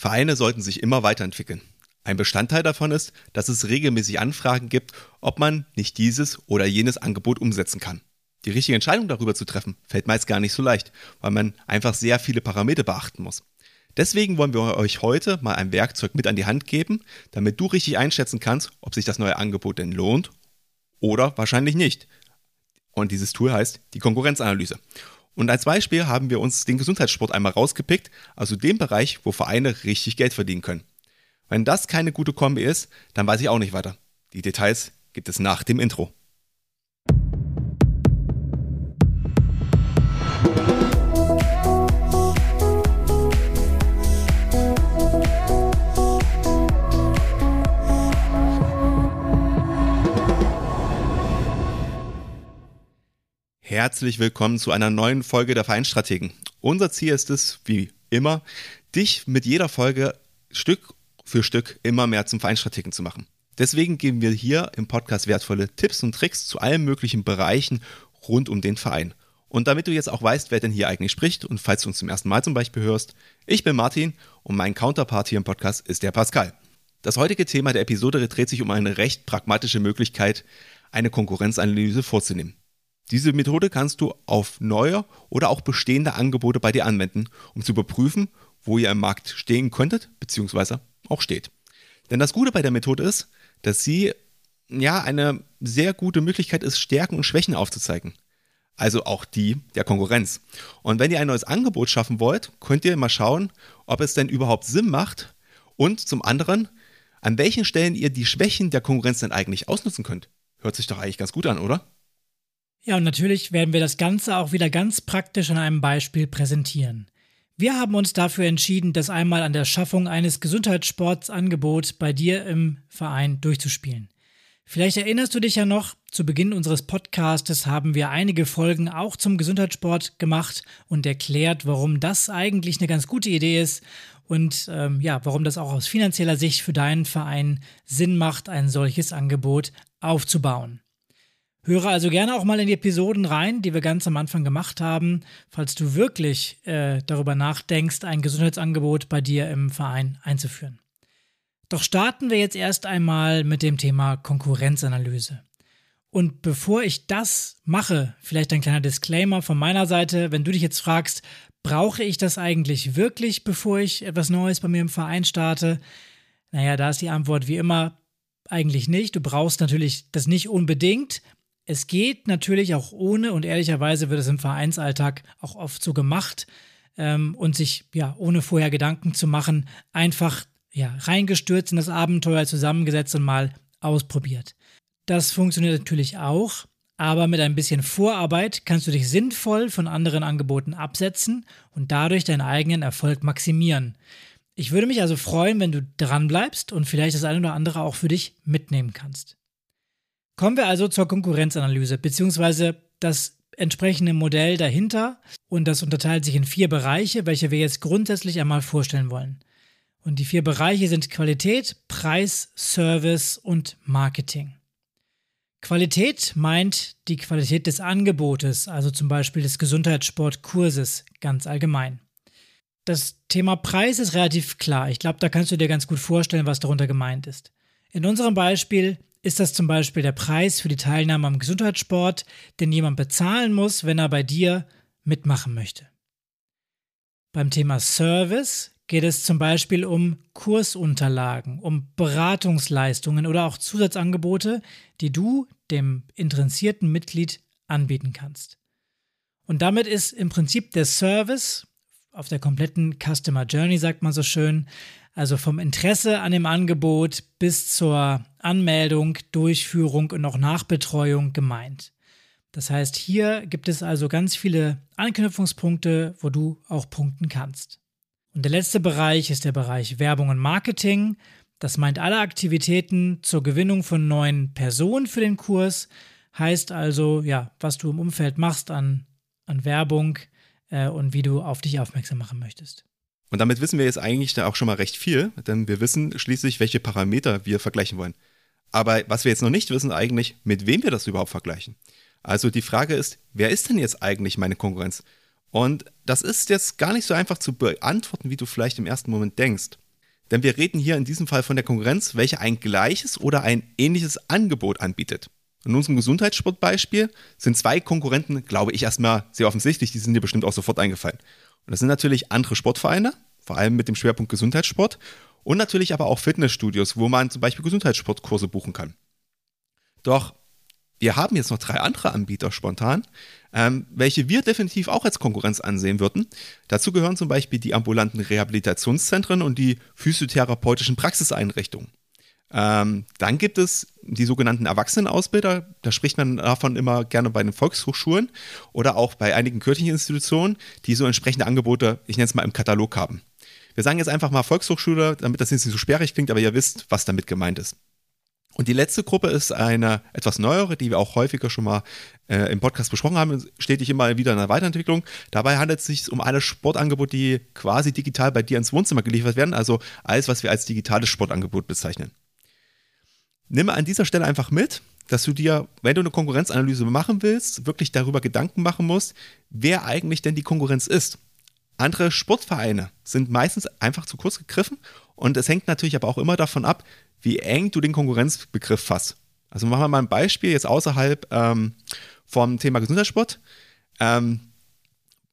Vereine sollten sich immer weiterentwickeln. Ein Bestandteil davon ist, dass es regelmäßig Anfragen gibt, ob man nicht dieses oder jenes Angebot umsetzen kann. Die richtige Entscheidung darüber zu treffen, fällt meist gar nicht so leicht, weil man einfach sehr viele Parameter beachten muss. Deswegen wollen wir euch heute mal ein Werkzeug mit an die Hand geben, damit du richtig einschätzen kannst, ob sich das neue Angebot denn lohnt oder wahrscheinlich nicht. Und dieses Tool heißt die Konkurrenzanalyse. Und als Beispiel haben wir uns den Gesundheitssport einmal rausgepickt, also den Bereich, wo Vereine richtig Geld verdienen können. Wenn das keine gute Kombi ist, dann weiß ich auch nicht weiter. Die Details gibt es nach dem Intro. Herzlich willkommen zu einer neuen Folge der Vereinstrategen. Unser Ziel ist es, wie immer, dich mit jeder Folge Stück für Stück immer mehr zum Vereinstrategen zu machen. Deswegen geben wir hier im Podcast wertvolle Tipps und Tricks zu allen möglichen Bereichen rund um den Verein. Und damit du jetzt auch weißt, wer denn hier eigentlich spricht und falls du uns zum ersten Mal zum Beispiel hörst, ich bin Martin und mein Counterpart hier im Podcast ist der Pascal. Das heutige Thema der Episode dreht sich um eine recht pragmatische Möglichkeit, eine Konkurrenzanalyse vorzunehmen. Diese Methode kannst du auf neue oder auch bestehende Angebote bei dir anwenden, um zu überprüfen, wo ihr im Markt stehen könntet, beziehungsweise auch steht. Denn das Gute bei der Methode ist, dass sie ja eine sehr gute Möglichkeit ist, Stärken und Schwächen aufzuzeigen. Also auch die der Konkurrenz. Und wenn ihr ein neues Angebot schaffen wollt, könnt ihr mal schauen, ob es denn überhaupt Sinn macht und zum anderen, an welchen Stellen ihr die Schwächen der Konkurrenz denn eigentlich ausnutzen könnt. Hört sich doch eigentlich ganz gut an, oder? Ja, und natürlich werden wir das Ganze auch wieder ganz praktisch an einem Beispiel präsentieren. Wir haben uns dafür entschieden, das einmal an der Schaffung eines Gesundheitssportsangebot bei dir im Verein durchzuspielen. Vielleicht erinnerst du dich ja noch, zu Beginn unseres Podcastes haben wir einige Folgen auch zum Gesundheitssport gemacht und erklärt, warum das eigentlich eine ganz gute Idee ist und ähm, ja, warum das auch aus finanzieller Sicht für deinen Verein Sinn macht, ein solches Angebot aufzubauen. Höre also gerne auch mal in die Episoden rein, die wir ganz am Anfang gemacht haben, falls du wirklich äh, darüber nachdenkst, ein Gesundheitsangebot bei dir im Verein einzuführen. Doch starten wir jetzt erst einmal mit dem Thema Konkurrenzanalyse. Und bevor ich das mache, vielleicht ein kleiner Disclaimer von meiner Seite, wenn du dich jetzt fragst, brauche ich das eigentlich wirklich, bevor ich etwas Neues bei mir im Verein starte? Naja, da ist die Antwort wie immer eigentlich nicht. Du brauchst natürlich das nicht unbedingt, es geht natürlich auch ohne und ehrlicherweise wird es im Vereinsalltag auch oft so gemacht ähm, und sich ja ohne vorher Gedanken zu machen, einfach ja reingestürzt in das Abenteuer zusammengesetzt und mal ausprobiert. Das funktioniert natürlich auch, aber mit ein bisschen Vorarbeit kannst du dich sinnvoll von anderen Angeboten absetzen und dadurch deinen eigenen Erfolg maximieren. Ich würde mich also freuen, wenn du dranbleibst und vielleicht das eine oder andere auch für dich mitnehmen kannst. Kommen wir also zur Konkurrenzanalyse, beziehungsweise das entsprechende Modell dahinter. Und das unterteilt sich in vier Bereiche, welche wir jetzt grundsätzlich einmal vorstellen wollen. Und die vier Bereiche sind Qualität, Preis, Service und Marketing. Qualität meint die Qualität des Angebotes, also zum Beispiel des Gesundheitssportkurses ganz allgemein. Das Thema Preis ist relativ klar. Ich glaube, da kannst du dir ganz gut vorstellen, was darunter gemeint ist. In unserem Beispiel ist das zum Beispiel der Preis für die Teilnahme am Gesundheitssport, den jemand bezahlen muss, wenn er bei dir mitmachen möchte. Beim Thema Service geht es zum Beispiel um Kursunterlagen, um Beratungsleistungen oder auch Zusatzangebote, die du dem interessierten Mitglied anbieten kannst. Und damit ist im Prinzip der Service auf der kompletten Customer Journey, sagt man so schön, also vom Interesse an dem Angebot bis zur Anmeldung, Durchführung und auch Nachbetreuung gemeint. Das heißt, hier gibt es also ganz viele Anknüpfungspunkte, wo du auch punkten kannst. Und der letzte Bereich ist der Bereich Werbung und Marketing. Das meint alle Aktivitäten zur Gewinnung von neuen Personen für den Kurs. Heißt also, ja, was du im Umfeld machst an, an Werbung äh, und wie du auf dich aufmerksam machen möchtest. Und damit wissen wir jetzt eigentlich da auch schon mal recht viel, denn wir wissen schließlich, welche Parameter wir vergleichen wollen. Aber was wir jetzt noch nicht wissen eigentlich, mit wem wir das überhaupt vergleichen. Also die Frage ist, wer ist denn jetzt eigentlich meine Konkurrenz? Und das ist jetzt gar nicht so einfach zu beantworten, wie du vielleicht im ersten Moment denkst. Denn wir reden hier in diesem Fall von der Konkurrenz, welche ein gleiches oder ein ähnliches Angebot anbietet. In unserem Gesundheitssportbeispiel sind zwei Konkurrenten, glaube ich, erstmal sehr offensichtlich, die sind dir bestimmt auch sofort eingefallen. Und das sind natürlich andere Sportvereine, vor allem mit dem Schwerpunkt Gesundheitssport und natürlich aber auch Fitnessstudios, wo man zum Beispiel Gesundheitssportkurse buchen kann. Doch wir haben jetzt noch drei andere Anbieter spontan, ähm, welche wir definitiv auch als Konkurrenz ansehen würden. Dazu gehören zum Beispiel die ambulanten Rehabilitationszentren und die physiotherapeutischen Praxiseinrichtungen. Ähm, dann gibt es die sogenannten Erwachsenenausbilder. Da spricht man davon immer gerne bei den Volkshochschulen oder auch bei einigen kirchlichen Institutionen, die so entsprechende Angebote, ich nenne es mal, im Katalog haben. Wir sagen jetzt einfach mal Volkshochschule, damit das nicht so sperrig klingt, aber ihr wisst, was damit gemeint ist. Und die letzte Gruppe ist eine etwas neuere, die wir auch häufiger schon mal äh, im Podcast besprochen haben, stetig immer wieder in der Weiterentwicklung. Dabei handelt es sich um alle Sportangebote, die quasi digital bei dir ins Wohnzimmer geliefert werden, also alles, was wir als digitales Sportangebot bezeichnen. Nimm an dieser Stelle einfach mit, dass du dir, wenn du eine Konkurrenzanalyse machen willst, wirklich darüber Gedanken machen musst, wer eigentlich denn die Konkurrenz ist. Andere Sportvereine sind meistens einfach zu kurz gegriffen und es hängt natürlich aber auch immer davon ab, wie eng du den Konkurrenzbegriff fasst. Also machen wir mal ein Beispiel jetzt außerhalb ähm, vom Thema Gesundheitssport. Ähm,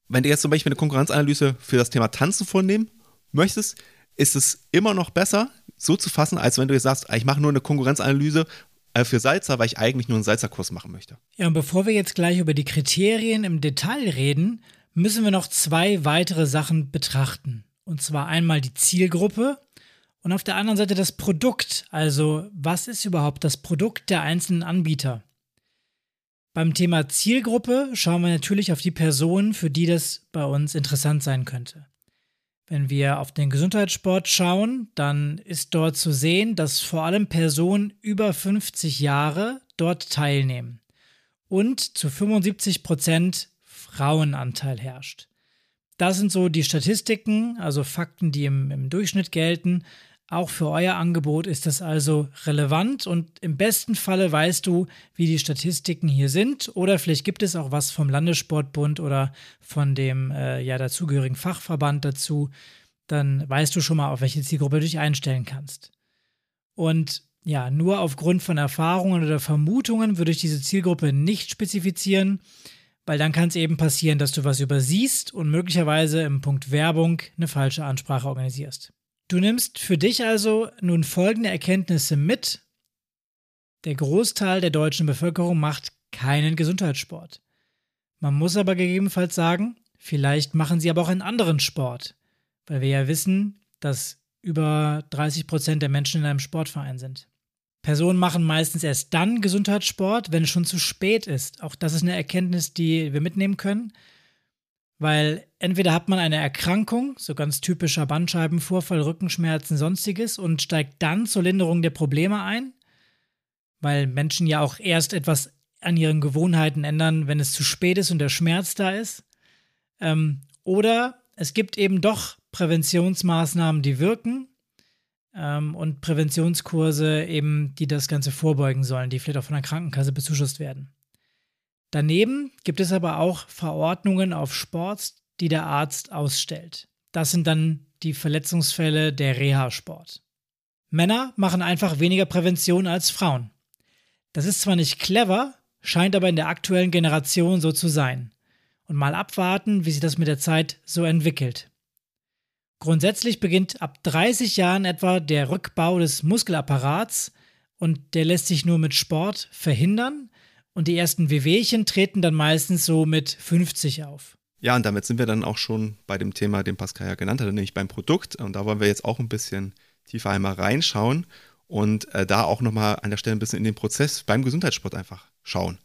wenn du jetzt zum Beispiel eine Konkurrenzanalyse für das Thema Tanzen vornehmen möchtest, ist es immer noch besser, so zu fassen, als wenn du jetzt sagst, ich mache nur eine Konkurrenzanalyse äh, für Salzer, weil ich eigentlich nur einen Salzerkurs machen möchte. Ja, und bevor wir jetzt gleich über die Kriterien im Detail reden, müssen wir noch zwei weitere Sachen betrachten. Und zwar einmal die Zielgruppe und auf der anderen Seite das Produkt, also was ist überhaupt das Produkt der einzelnen Anbieter? Beim Thema Zielgruppe schauen wir natürlich auf die Personen, für die das bei uns interessant sein könnte. Wenn wir auf den Gesundheitssport schauen, dann ist dort zu sehen, dass vor allem Personen über 50 Jahre dort teilnehmen und zu 75 Prozent Frauenanteil herrscht. Das sind so die Statistiken, also Fakten, die im, im Durchschnitt gelten. Auch für euer Angebot ist das also relevant und im besten Falle weißt du, wie die Statistiken hier sind oder vielleicht gibt es auch was vom Landessportbund oder von dem äh, ja dazugehörigen Fachverband dazu. Dann weißt du schon mal, auf welche Zielgruppe du dich einstellen kannst. Und ja, nur aufgrund von Erfahrungen oder Vermutungen würde ich diese Zielgruppe nicht spezifizieren, weil dann kann es eben passieren, dass du was übersiehst und möglicherweise im Punkt Werbung eine falsche Ansprache organisierst. Du nimmst für dich also nun folgende Erkenntnisse mit. Der Großteil der deutschen Bevölkerung macht keinen Gesundheitssport. Man muss aber gegebenenfalls sagen, vielleicht machen sie aber auch einen anderen Sport, weil wir ja wissen, dass über 30 Prozent der Menschen in einem Sportverein sind. Personen machen meistens erst dann Gesundheitssport, wenn es schon zu spät ist. Auch das ist eine Erkenntnis, die wir mitnehmen können. Weil entweder hat man eine Erkrankung, so ganz typischer Bandscheibenvorfall, Rückenschmerzen, sonstiges, und steigt dann zur Linderung der Probleme ein, weil Menschen ja auch erst etwas an ihren Gewohnheiten ändern, wenn es zu spät ist und der Schmerz da ist. Ähm, oder es gibt eben doch Präventionsmaßnahmen, die wirken ähm, und Präventionskurse eben, die das Ganze vorbeugen sollen, die vielleicht auch von der Krankenkasse bezuschusst werden. Daneben gibt es aber auch Verordnungen auf Sport, die der Arzt ausstellt. Das sind dann die Verletzungsfälle der Reha-Sport. Männer machen einfach weniger Prävention als Frauen. Das ist zwar nicht clever, scheint aber in der aktuellen Generation so zu sein. Und mal abwarten, wie sich das mit der Zeit so entwickelt. Grundsätzlich beginnt ab 30 Jahren etwa der Rückbau des Muskelapparats und der lässt sich nur mit Sport verhindern, und die ersten Wehwehchen treten dann meistens so mit 50 auf. Ja, und damit sind wir dann auch schon bei dem Thema, den Pascal ja genannt hat, nämlich beim Produkt. Und da wollen wir jetzt auch ein bisschen tiefer einmal reinschauen und äh, da auch nochmal an der Stelle ein bisschen in den Prozess beim Gesundheitssport einfach schauen.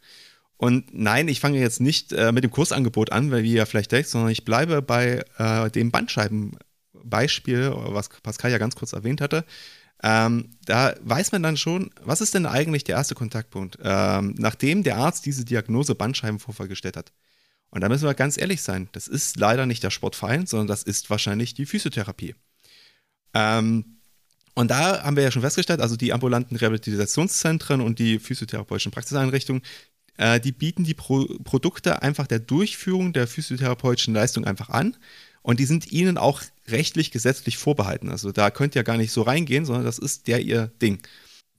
Und nein, ich fange jetzt nicht äh, mit dem Kursangebot an, weil wie ihr vielleicht denkt, sondern ich bleibe bei äh, dem Bandscheibenbeispiel, was Pascal ja ganz kurz erwähnt hatte. Ähm, da weiß man dann schon, was ist denn eigentlich der erste Kontaktpunkt, ähm, nachdem der Arzt diese Diagnose Bandscheibenvorfall gestellt hat. Und da müssen wir ganz ehrlich sein, das ist leider nicht der Sportverein, sondern das ist wahrscheinlich die Physiotherapie. Ähm, und da haben wir ja schon festgestellt, also die ambulanten Rehabilitationszentren und die physiotherapeutischen Praxiseinrichtungen, äh, die bieten die Pro Produkte einfach der Durchführung der physiotherapeutischen Leistung einfach an und die sind ihnen auch rechtlich, gesetzlich vorbehalten. Also da könnt ihr gar nicht so reingehen, sondern das ist der ihr Ding.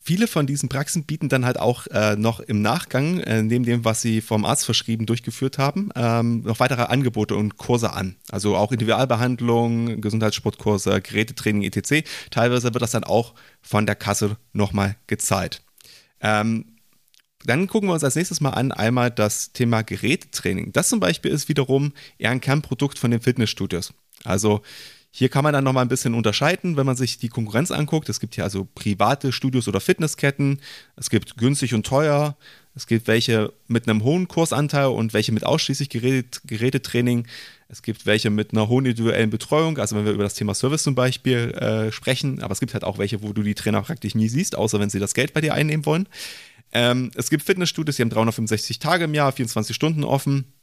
Viele von diesen Praxen bieten dann halt auch äh, noch im Nachgang, äh, neben dem, was sie vom Arzt verschrieben durchgeführt haben, ähm, noch weitere Angebote und Kurse an. Also auch Individualbehandlung, Gesundheitssportkurse, Gerätetraining etc. Teilweise wird das dann auch von der Kasse nochmal gezahlt. Ähm, dann gucken wir uns als nächstes mal an einmal das Thema Gerätetraining. Das zum Beispiel ist wiederum eher ein Kernprodukt von den Fitnessstudios. Also hier kann man dann nochmal ein bisschen unterscheiden, wenn man sich die Konkurrenz anguckt. Es gibt hier also private Studios oder Fitnessketten. Es gibt günstig und teuer. Es gibt welche mit einem hohen Kursanteil und welche mit ausschließlich Gerät, Gerätetraining. Es gibt welche mit einer hohen individuellen Betreuung, also wenn wir über das Thema Service zum Beispiel äh, sprechen. Aber es gibt halt auch welche, wo du die Trainer praktisch nie siehst, außer wenn sie das Geld bei dir einnehmen wollen. Ähm, es gibt Fitnessstudios, die haben 365 Tage im Jahr, 24 Stunden offen.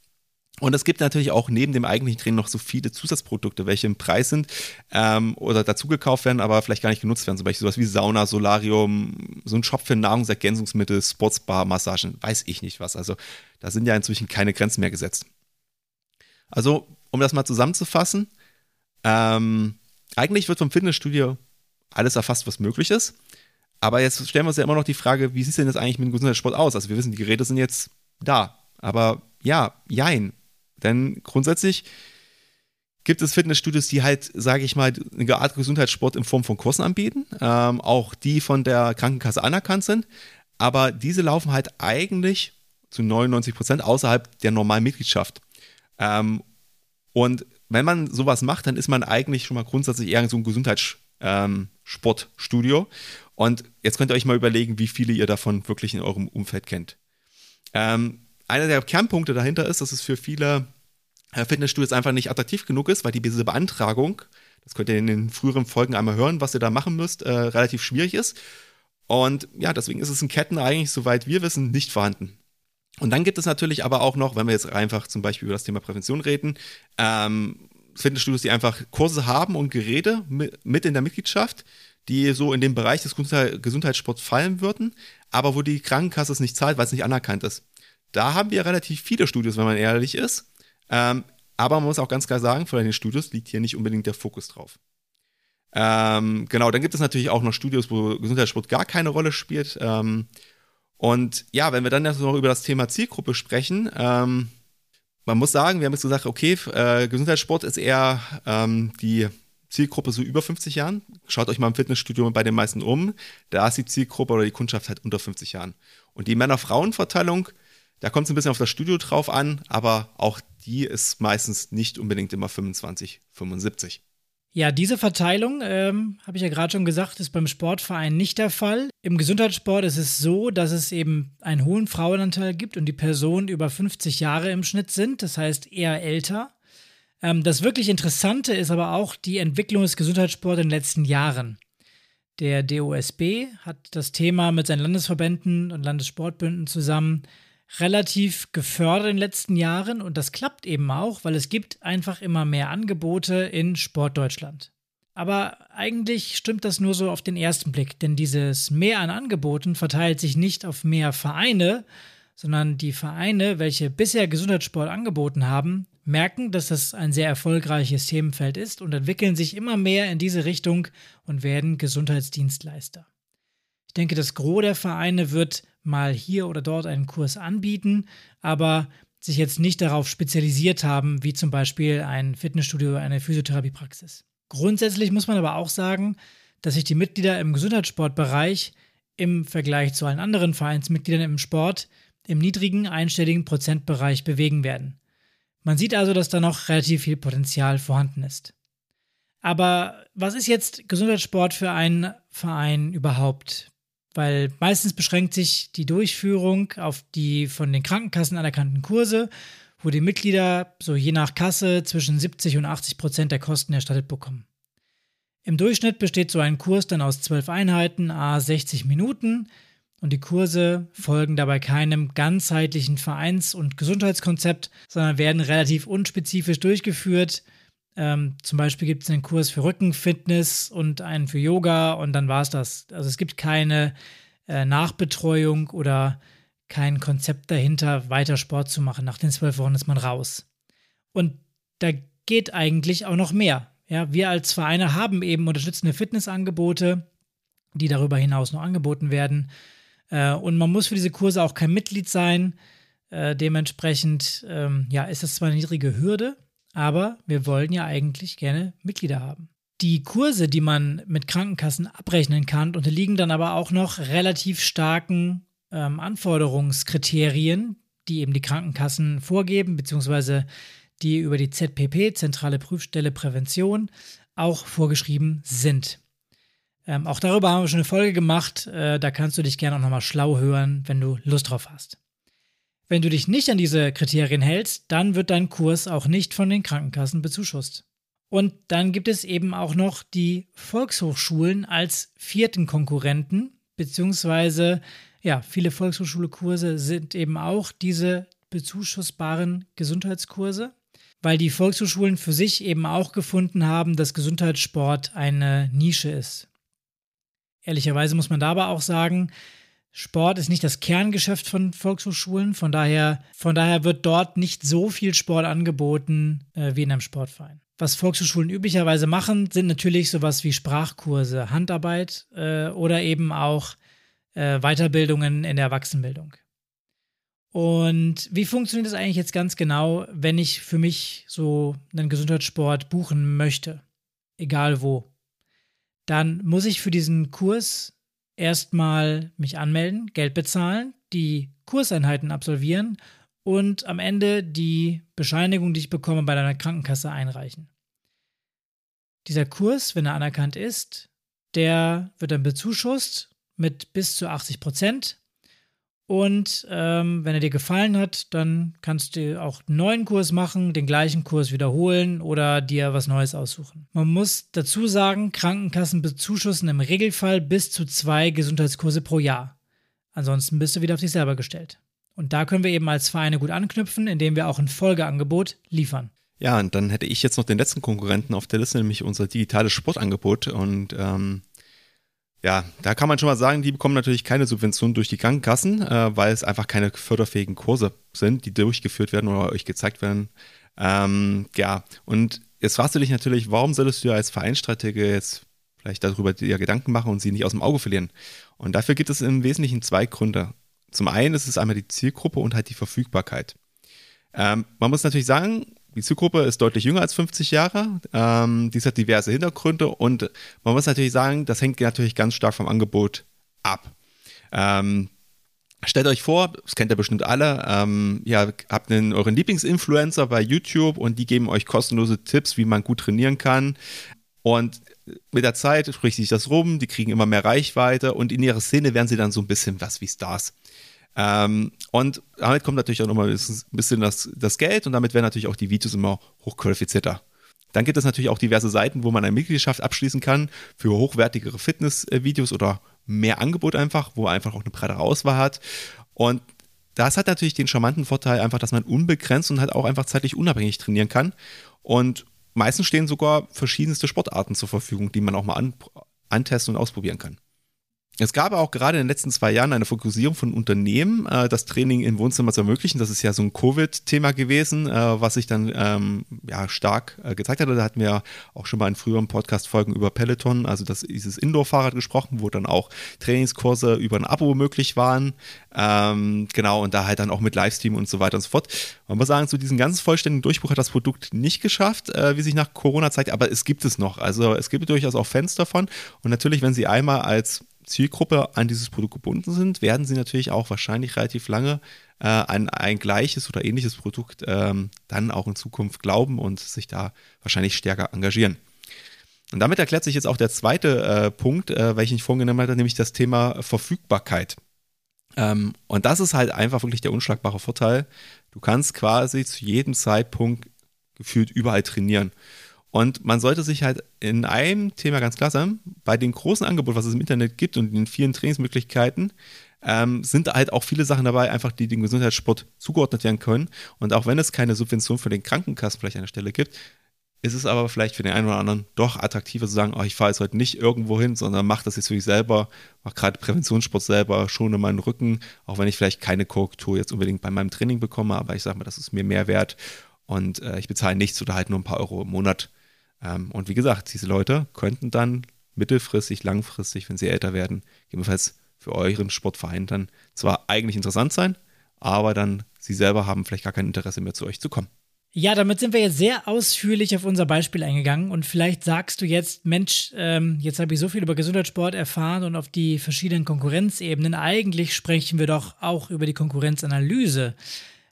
Und es gibt natürlich auch neben dem eigentlichen Training noch so viele Zusatzprodukte, welche im Preis sind ähm, oder dazu gekauft werden, aber vielleicht gar nicht genutzt werden. Zum Beispiel sowas wie Sauna, Solarium, so ein Shop für Nahrungsergänzungsmittel, Sportsbar, Massagen, weiß ich nicht was. Also da sind ja inzwischen keine Grenzen mehr gesetzt. Also, um das mal zusammenzufassen, ähm, eigentlich wird vom Fitnessstudio alles erfasst, was möglich ist. Aber jetzt stellen wir uns ja immer noch die Frage, wie sieht es denn jetzt eigentlich mit dem Gesundheitssport aus? Also wir wissen, die Geräte sind jetzt da. Aber ja, jein. Denn grundsätzlich gibt es Fitnessstudios, die halt, sage ich mal, eine Art Gesundheitssport in Form von Kursen anbieten, ähm, auch die von der Krankenkasse anerkannt sind, aber diese laufen halt eigentlich zu 99 Prozent außerhalb der normalen Mitgliedschaft. Ähm, und wenn man sowas macht, dann ist man eigentlich schon mal grundsätzlich eher so ein Gesundheitssportstudio. Ähm, und jetzt könnt ihr euch mal überlegen, wie viele ihr davon wirklich in eurem Umfeld kennt. Ähm, einer der Kernpunkte dahinter ist, dass es für viele äh, Fitnessstudios einfach nicht attraktiv genug ist, weil die, diese Beantragung, das könnt ihr in den früheren Folgen einmal hören, was ihr da machen müsst, äh, relativ schwierig ist. Und ja, deswegen ist es in Ketten eigentlich, soweit wir wissen, nicht vorhanden. Und dann gibt es natürlich aber auch noch, wenn wir jetzt einfach zum Beispiel über das Thema Prävention reden, ähm, Fitnessstudios, die einfach Kurse haben und Geräte mit in der Mitgliedschaft, die so in den Bereich des Gesundheitssports fallen würden, aber wo die Krankenkasse es nicht zahlt, weil es nicht anerkannt ist. Da haben wir relativ viele Studios, wenn man ehrlich ist. Ähm, aber man muss auch ganz klar sagen, von den Studios liegt hier nicht unbedingt der Fokus drauf. Ähm, genau, dann gibt es natürlich auch noch Studios, wo Gesundheitssport gar keine Rolle spielt. Ähm, und ja, wenn wir dann noch über das Thema Zielgruppe sprechen, ähm, man muss sagen, wir haben jetzt gesagt, okay, äh, Gesundheitssport ist eher ähm, die Zielgruppe so über 50 Jahren. Schaut euch mal im Fitnessstudio bei den meisten um. Da ist die Zielgruppe oder die Kundschaft halt unter 50 Jahren. Und die Männer-Frauen-Verteilung da kommt es ein bisschen auf das Studio drauf an, aber auch die ist meistens nicht unbedingt immer 25, 75. Ja, diese Verteilung, ähm, habe ich ja gerade schon gesagt, ist beim Sportverein nicht der Fall. Im Gesundheitssport ist es so, dass es eben einen hohen Frauenanteil gibt und die Personen über 50 Jahre im Schnitt sind, das heißt eher älter. Ähm, das wirklich Interessante ist aber auch die Entwicklung des Gesundheitssports in den letzten Jahren. Der DOSB hat das Thema mit seinen Landesverbänden und Landessportbünden zusammen relativ gefördert in den letzten Jahren und das klappt eben auch, weil es gibt einfach immer mehr Angebote in Sportdeutschland. Aber eigentlich stimmt das nur so auf den ersten Blick, denn dieses Mehr an Angeboten verteilt sich nicht auf mehr Vereine, sondern die Vereine, welche bisher Gesundheitssport angeboten haben, merken, dass das ein sehr erfolgreiches Themenfeld ist und entwickeln sich immer mehr in diese Richtung und werden Gesundheitsdienstleister. Ich denke, das Gros der Vereine wird mal hier oder dort einen Kurs anbieten, aber sich jetzt nicht darauf spezialisiert haben, wie zum Beispiel ein Fitnessstudio oder eine Physiotherapiepraxis. Grundsätzlich muss man aber auch sagen, dass sich die Mitglieder im Gesundheitssportbereich im Vergleich zu allen anderen Vereinsmitgliedern im Sport im niedrigen einstelligen Prozentbereich bewegen werden. Man sieht also, dass da noch relativ viel Potenzial vorhanden ist. Aber was ist jetzt Gesundheitssport für einen Verein überhaupt? Weil meistens beschränkt sich die Durchführung auf die von den Krankenkassen anerkannten Kurse, wo die Mitglieder so je nach Kasse zwischen 70 und 80 Prozent der Kosten erstattet bekommen. Im Durchschnitt besteht so ein Kurs dann aus zwölf Einheiten, a 60 Minuten, und die Kurse folgen dabei keinem ganzheitlichen Vereins- und Gesundheitskonzept, sondern werden relativ unspezifisch durchgeführt ähm, zum Beispiel gibt es einen Kurs für Rückenfitness und einen für Yoga und dann war es das. Also es gibt keine äh, Nachbetreuung oder kein Konzept dahinter, weiter Sport zu machen. Nach den zwölf Wochen ist man raus. Und da geht eigentlich auch noch mehr. Ja, wir als Vereine haben eben unterstützende Fitnessangebote, die darüber hinaus noch angeboten werden. Äh, und man muss für diese Kurse auch kein Mitglied sein. Äh, dementsprechend ähm, ja, ist das zwar eine niedrige Hürde, aber wir wollen ja eigentlich gerne Mitglieder haben. Die Kurse, die man mit Krankenkassen abrechnen kann, unterliegen dann aber auch noch relativ starken ähm, Anforderungskriterien, die eben die Krankenkassen vorgeben, beziehungsweise die über die ZPP, Zentrale Prüfstelle Prävention, auch vorgeschrieben sind. Ähm, auch darüber haben wir schon eine Folge gemacht. Äh, da kannst du dich gerne auch nochmal schlau hören, wenn du Lust drauf hast. Wenn du dich nicht an diese Kriterien hältst, dann wird dein Kurs auch nicht von den Krankenkassen bezuschusst. Und dann gibt es eben auch noch die Volkshochschulen als vierten Konkurrenten, beziehungsweise ja, viele Volkshochschule-Kurse sind eben auch diese bezuschussbaren Gesundheitskurse, weil die Volkshochschulen für sich eben auch gefunden haben, dass Gesundheitssport eine Nische ist. Ehrlicherweise muss man dabei auch sagen, Sport ist nicht das Kerngeschäft von Volkshochschulen, von daher, von daher wird dort nicht so viel Sport angeboten äh, wie in einem Sportverein. Was Volkshochschulen üblicherweise machen, sind natürlich sowas wie Sprachkurse, Handarbeit äh, oder eben auch äh, Weiterbildungen in der Erwachsenenbildung. Und wie funktioniert das eigentlich jetzt ganz genau, wenn ich für mich so einen Gesundheitssport buchen möchte? Egal wo dann muss ich für diesen Kurs erstmal mich anmelden, Geld bezahlen, die Kurseinheiten absolvieren und am Ende die Bescheinigung, die ich bekomme, bei deiner Krankenkasse einreichen. Dieser Kurs, wenn er anerkannt ist, der wird dann bezuschusst mit bis zu 80 Prozent und ähm, wenn er dir gefallen hat, dann kannst du auch einen neuen Kurs machen, den gleichen Kurs wiederholen oder dir was Neues aussuchen. Man muss dazu sagen, Krankenkassen bezuschussen im Regelfall bis zu zwei Gesundheitskurse pro Jahr. Ansonsten bist du wieder auf dich selber gestellt. Und da können wir eben als Vereine gut anknüpfen, indem wir auch ein Folgeangebot liefern. Ja, und dann hätte ich jetzt noch den letzten Konkurrenten auf der Liste, nämlich unser digitales Sportangebot. Und ähm, ja, da kann man schon mal sagen, die bekommen natürlich keine Subventionen durch die Krankenkassen, äh, weil es einfach keine förderfähigen Kurse sind, die durchgeführt werden oder euch gezeigt werden. Ähm, ja, und jetzt fragst du dich natürlich, warum solltest du als Vereinsstratege jetzt vielleicht darüber dir Gedanken machen und sie nicht aus dem Auge verlieren? Und dafür gibt es im Wesentlichen zwei Gründe. Zum einen ist es einmal die Zielgruppe und halt die Verfügbarkeit. Ähm, man muss natürlich sagen, die Zielgruppe ist deutlich jünger als 50 Jahre. Ähm, dies hat diverse Hintergründe und man muss natürlich sagen, das hängt natürlich ganz stark vom Angebot ab. Ähm, stellt euch vor, das kennt ihr bestimmt alle, ähm, ihr habt einen, euren Lieblingsinfluencer bei YouTube und die geben euch kostenlose Tipps, wie man gut trainieren kann. Und mit der Zeit spricht sich das rum, die kriegen immer mehr Reichweite und in ihrer Szene werden sie dann so ein bisschen was wie Stars. Ähm, und damit kommt natürlich auch nochmal ein bisschen das, das Geld und damit werden natürlich auch die Videos immer hochqualifizierter. Dann gibt es natürlich auch diverse Seiten, wo man eine Mitgliedschaft abschließen kann für hochwertigere Fitnessvideos oder mehr Angebot einfach, wo man einfach auch eine breitere Auswahl hat. Und das hat natürlich den charmanten Vorteil einfach, dass man unbegrenzt und halt auch einfach zeitlich unabhängig trainieren kann. Und meistens stehen sogar verschiedenste Sportarten zur Verfügung, die man auch mal an, antesten und ausprobieren kann. Es gab auch gerade in den letzten zwei Jahren eine Fokussierung von Unternehmen, äh, das Training im Wohnzimmer zu ermöglichen. Das ist ja so ein Covid-Thema gewesen, äh, was sich dann ähm, ja, stark äh, gezeigt hat. Da hatten wir auch schon mal in früheren Podcast-Folgen über Peloton, also das, dieses Indoor-Fahrrad gesprochen, wo dann auch Trainingskurse über ein Abo möglich waren. Ähm, genau, und da halt dann auch mit Livestream und so weiter und so fort. Man muss sagen, so diesen ganz vollständigen Durchbruch hat das Produkt nicht geschafft, wie sich nach Corona zeigt, aber es gibt es noch. Also es gibt durchaus auch Fans davon. Und natürlich, wenn sie einmal als Zielgruppe an dieses Produkt gebunden sind, werden sie natürlich auch wahrscheinlich relativ lange äh, an ein gleiches oder ähnliches Produkt ähm, dann auch in Zukunft glauben und sich da wahrscheinlich stärker engagieren. Und damit erklärt sich jetzt auch der zweite äh, Punkt, äh, welchen ich vorgenommen hatte, nämlich das Thema Verfügbarkeit. Ähm, und das ist halt einfach wirklich der unschlagbare Vorteil. Du kannst quasi zu jedem Zeitpunkt gefühlt überall trainieren. Und man sollte sich halt in einem Thema ganz klar sein, bei dem großen Angebot, was es im Internet gibt und den vielen Trainingsmöglichkeiten, ähm, sind halt auch viele Sachen dabei, einfach die dem Gesundheitssport zugeordnet werden können. Und auch wenn es keine Subvention für den Krankenkassen vielleicht an der Stelle gibt, ist es aber vielleicht für den einen oder anderen doch attraktiver zu sagen, oh, ich fahre jetzt heute nicht irgendwo hin, sondern mache das jetzt für mich selber, mache gerade Präventionssport selber, schone meinen Rücken, auch wenn ich vielleicht keine Korrektur jetzt unbedingt bei meinem Training bekomme, aber ich sage mal, das ist mir mehr wert und äh, ich bezahle nichts oder halt nur ein paar Euro im Monat. Ähm, und wie gesagt, diese Leute könnten dann mittelfristig, langfristig, wenn sie älter werden, gegebenenfalls für euren Sportverein dann zwar eigentlich interessant sein, aber dann sie selber haben vielleicht gar kein Interesse mehr zu euch zu kommen. Ja, damit sind wir jetzt sehr ausführlich auf unser Beispiel eingegangen und vielleicht sagst du jetzt, Mensch, ähm, jetzt habe ich so viel über Gesundheitssport erfahren und auf die verschiedenen Konkurrenzebenen. Eigentlich sprechen wir doch auch über die Konkurrenzanalyse.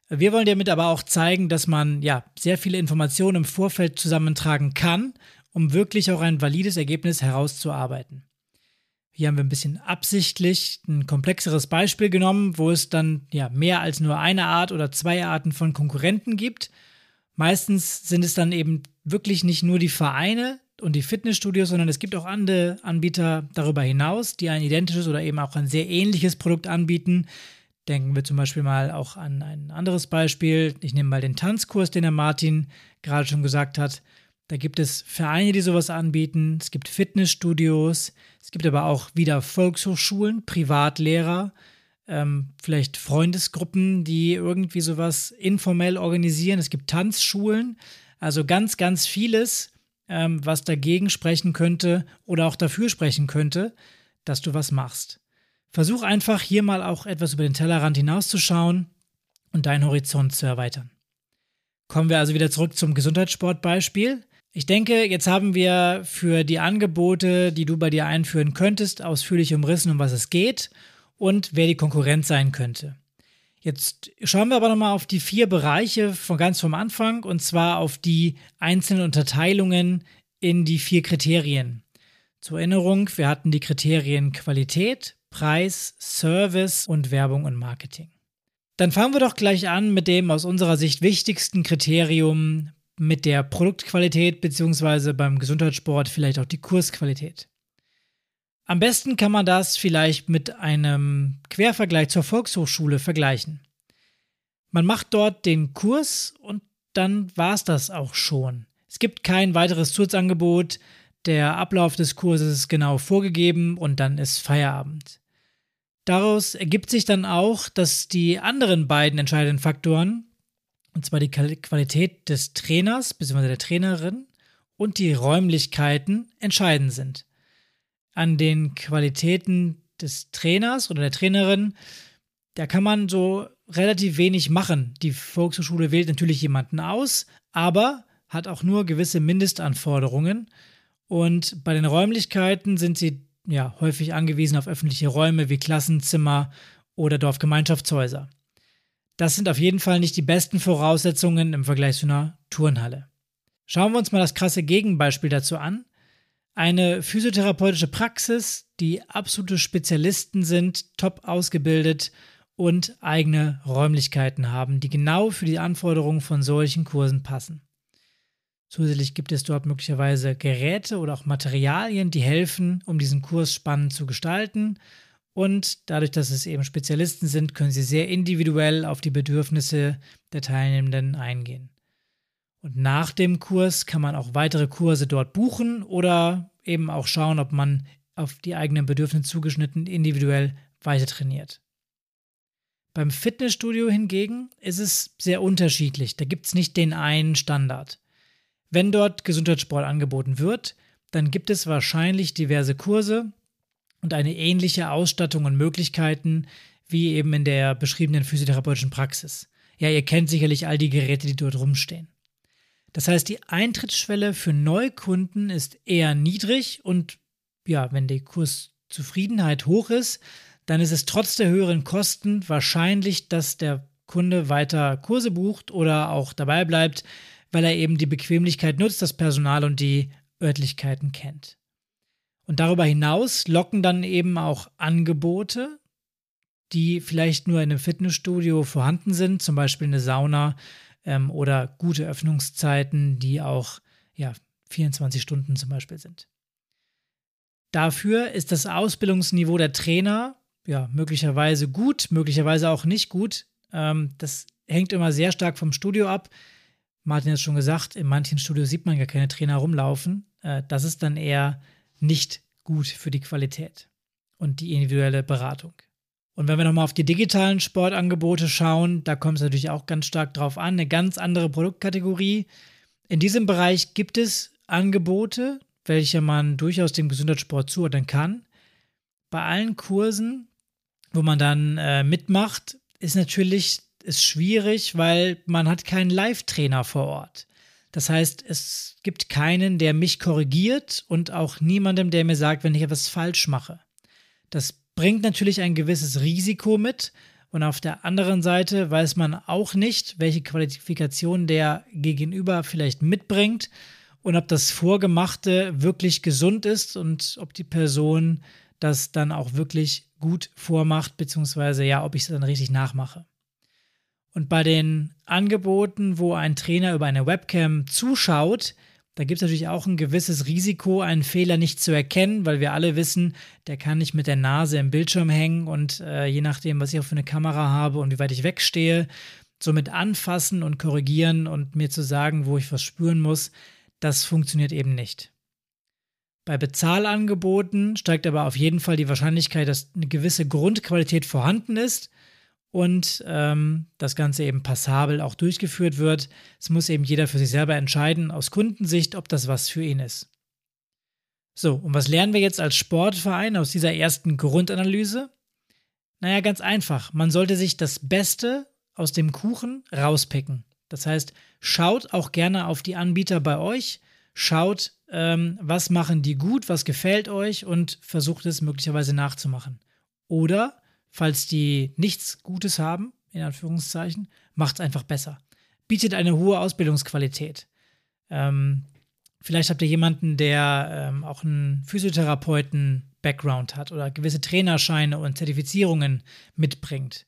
Wir wollen damit aber auch zeigen, dass man ja sehr viele Informationen im Vorfeld zusammentragen kann, um wirklich auch ein valides Ergebnis herauszuarbeiten. Hier haben wir ein bisschen absichtlich ein komplexeres Beispiel genommen, wo es dann ja mehr als nur eine Art oder zwei Arten von Konkurrenten gibt. Meistens sind es dann eben wirklich nicht nur die Vereine und die Fitnessstudios, sondern es gibt auch andere Anbieter darüber hinaus, die ein identisches oder eben auch ein sehr ähnliches Produkt anbieten. Denken wir zum Beispiel mal auch an ein anderes Beispiel. Ich nehme mal den Tanzkurs, den der Martin gerade schon gesagt hat. Da gibt es Vereine, die sowas anbieten. Es gibt Fitnessstudios. Es gibt aber auch wieder Volkshochschulen, Privatlehrer, ähm, vielleicht Freundesgruppen, die irgendwie sowas informell organisieren. Es gibt Tanzschulen. Also ganz, ganz vieles, ähm, was dagegen sprechen könnte oder auch dafür sprechen könnte, dass du was machst. Versuch einfach hier mal auch etwas über den Tellerrand hinauszuschauen und deinen Horizont zu erweitern. Kommen wir also wieder zurück zum Gesundheitssportbeispiel. Ich denke, jetzt haben wir für die Angebote, die du bei dir einführen könntest, ausführlich umrissen, um was es geht und wer die Konkurrenz sein könnte. Jetzt schauen wir aber nochmal auf die vier Bereiche von ganz vom Anfang und zwar auf die einzelnen Unterteilungen in die vier Kriterien. Zur Erinnerung, wir hatten die Kriterien Qualität, Preis, Service und Werbung und Marketing. Dann fangen wir doch gleich an mit dem aus unserer Sicht wichtigsten Kriterium mit der Produktqualität beziehungsweise beim Gesundheitssport vielleicht auch die Kursqualität. Am besten kann man das vielleicht mit einem Quervergleich zur Volkshochschule vergleichen. Man macht dort den Kurs und dann war es das auch schon. Es gibt kein weiteres Zusatzangebot, der Ablauf des Kurses ist genau vorgegeben und dann ist Feierabend. Daraus ergibt sich dann auch, dass die anderen beiden entscheidenden Faktoren, und zwar die Qualität des Trainers bzw. der Trainerin und die Räumlichkeiten entscheidend sind. An den Qualitäten des Trainers oder der Trainerin, da kann man so relativ wenig machen. Die Volkshochschule wählt natürlich jemanden aus, aber hat auch nur gewisse Mindestanforderungen. Und bei den Räumlichkeiten sind sie ja häufig angewiesen auf öffentliche Räume wie Klassenzimmer oder Dorfgemeinschaftshäuser. Das sind auf jeden Fall nicht die besten Voraussetzungen im Vergleich zu einer Turnhalle. Schauen wir uns mal das krasse Gegenbeispiel dazu an. Eine physiotherapeutische Praxis, die absolute Spezialisten sind, top ausgebildet und eigene Räumlichkeiten haben, die genau für die Anforderungen von solchen Kursen passen. Zusätzlich gibt es dort möglicherweise Geräte oder auch Materialien, die helfen, um diesen Kurs spannend zu gestalten und dadurch, dass es eben Spezialisten sind, können sie sehr individuell auf die Bedürfnisse der Teilnehmenden eingehen. Und nach dem Kurs kann man auch weitere Kurse dort buchen oder eben auch schauen, ob man auf die eigenen Bedürfnisse zugeschnitten individuell weiter trainiert. Beim Fitnessstudio hingegen ist es sehr unterschiedlich. Da gibt es nicht den einen Standard. Wenn dort Gesundheitssport angeboten wird, dann gibt es wahrscheinlich diverse Kurse, und eine ähnliche Ausstattung und Möglichkeiten wie eben in der beschriebenen physiotherapeutischen Praxis. Ja, ihr kennt sicherlich all die Geräte, die dort rumstehen. Das heißt, die Eintrittsschwelle für Neukunden ist eher niedrig und ja, wenn die Kurszufriedenheit hoch ist, dann ist es trotz der höheren Kosten wahrscheinlich, dass der Kunde weiter Kurse bucht oder auch dabei bleibt, weil er eben die Bequemlichkeit nutzt, das Personal und die Örtlichkeiten kennt. Und darüber hinaus locken dann eben auch Angebote, die vielleicht nur in einem Fitnessstudio vorhanden sind, zum Beispiel eine Sauna ähm, oder gute Öffnungszeiten, die auch ja, 24 Stunden zum Beispiel sind. Dafür ist das Ausbildungsniveau der Trainer ja möglicherweise gut, möglicherweise auch nicht gut. Ähm, das hängt immer sehr stark vom Studio ab. Martin hat es schon gesagt, in manchen Studios sieht man gar keine Trainer rumlaufen. Äh, das ist dann eher nicht gut für die Qualität und die individuelle Beratung. Und wenn wir nochmal auf die digitalen Sportangebote schauen, da kommt es natürlich auch ganz stark drauf an, eine ganz andere Produktkategorie. In diesem Bereich gibt es Angebote, welche man durchaus dem Gesundheitssport zuordnen kann. Bei allen Kursen, wo man dann äh, mitmacht, ist natürlich ist schwierig, weil man hat keinen Live-Trainer vor Ort. Das heißt, es gibt keinen, der mich korrigiert und auch niemandem, der mir sagt, wenn ich etwas falsch mache. Das bringt natürlich ein gewisses Risiko mit. Und auf der anderen Seite weiß man auch nicht, welche Qualifikation der Gegenüber vielleicht mitbringt und ob das Vorgemachte wirklich gesund ist und ob die Person das dann auch wirklich gut vormacht, beziehungsweise ja, ob ich es dann richtig nachmache. Und bei den Angeboten, wo ein Trainer über eine Webcam zuschaut, da gibt es natürlich auch ein gewisses Risiko, einen Fehler nicht zu erkennen, weil wir alle wissen, der kann nicht mit der Nase im Bildschirm hängen und äh, je nachdem, was ich auch für eine Kamera habe und wie weit ich wegstehe, somit anfassen und korrigieren und mir zu sagen, wo ich was spüren muss, das funktioniert eben nicht. Bei Bezahlangeboten steigt aber auf jeden Fall die Wahrscheinlichkeit, dass eine gewisse Grundqualität vorhanden ist und ähm, das Ganze eben passabel auch durchgeführt wird. Es muss eben jeder für sich selber entscheiden, aus Kundensicht, ob das was für ihn ist. So, und was lernen wir jetzt als Sportverein aus dieser ersten Grundanalyse? Naja, ganz einfach. Man sollte sich das Beste aus dem Kuchen rauspicken. Das heißt, schaut auch gerne auf die Anbieter bei euch, schaut, ähm, was machen die gut, was gefällt euch und versucht es möglicherweise nachzumachen. Oder falls die nichts Gutes haben, in Anführungszeichen, macht es einfach besser. Bietet eine hohe Ausbildungsqualität. Ähm, vielleicht habt ihr jemanden, der ähm, auch einen Physiotherapeuten-Background hat oder gewisse Trainerscheine und Zertifizierungen mitbringt.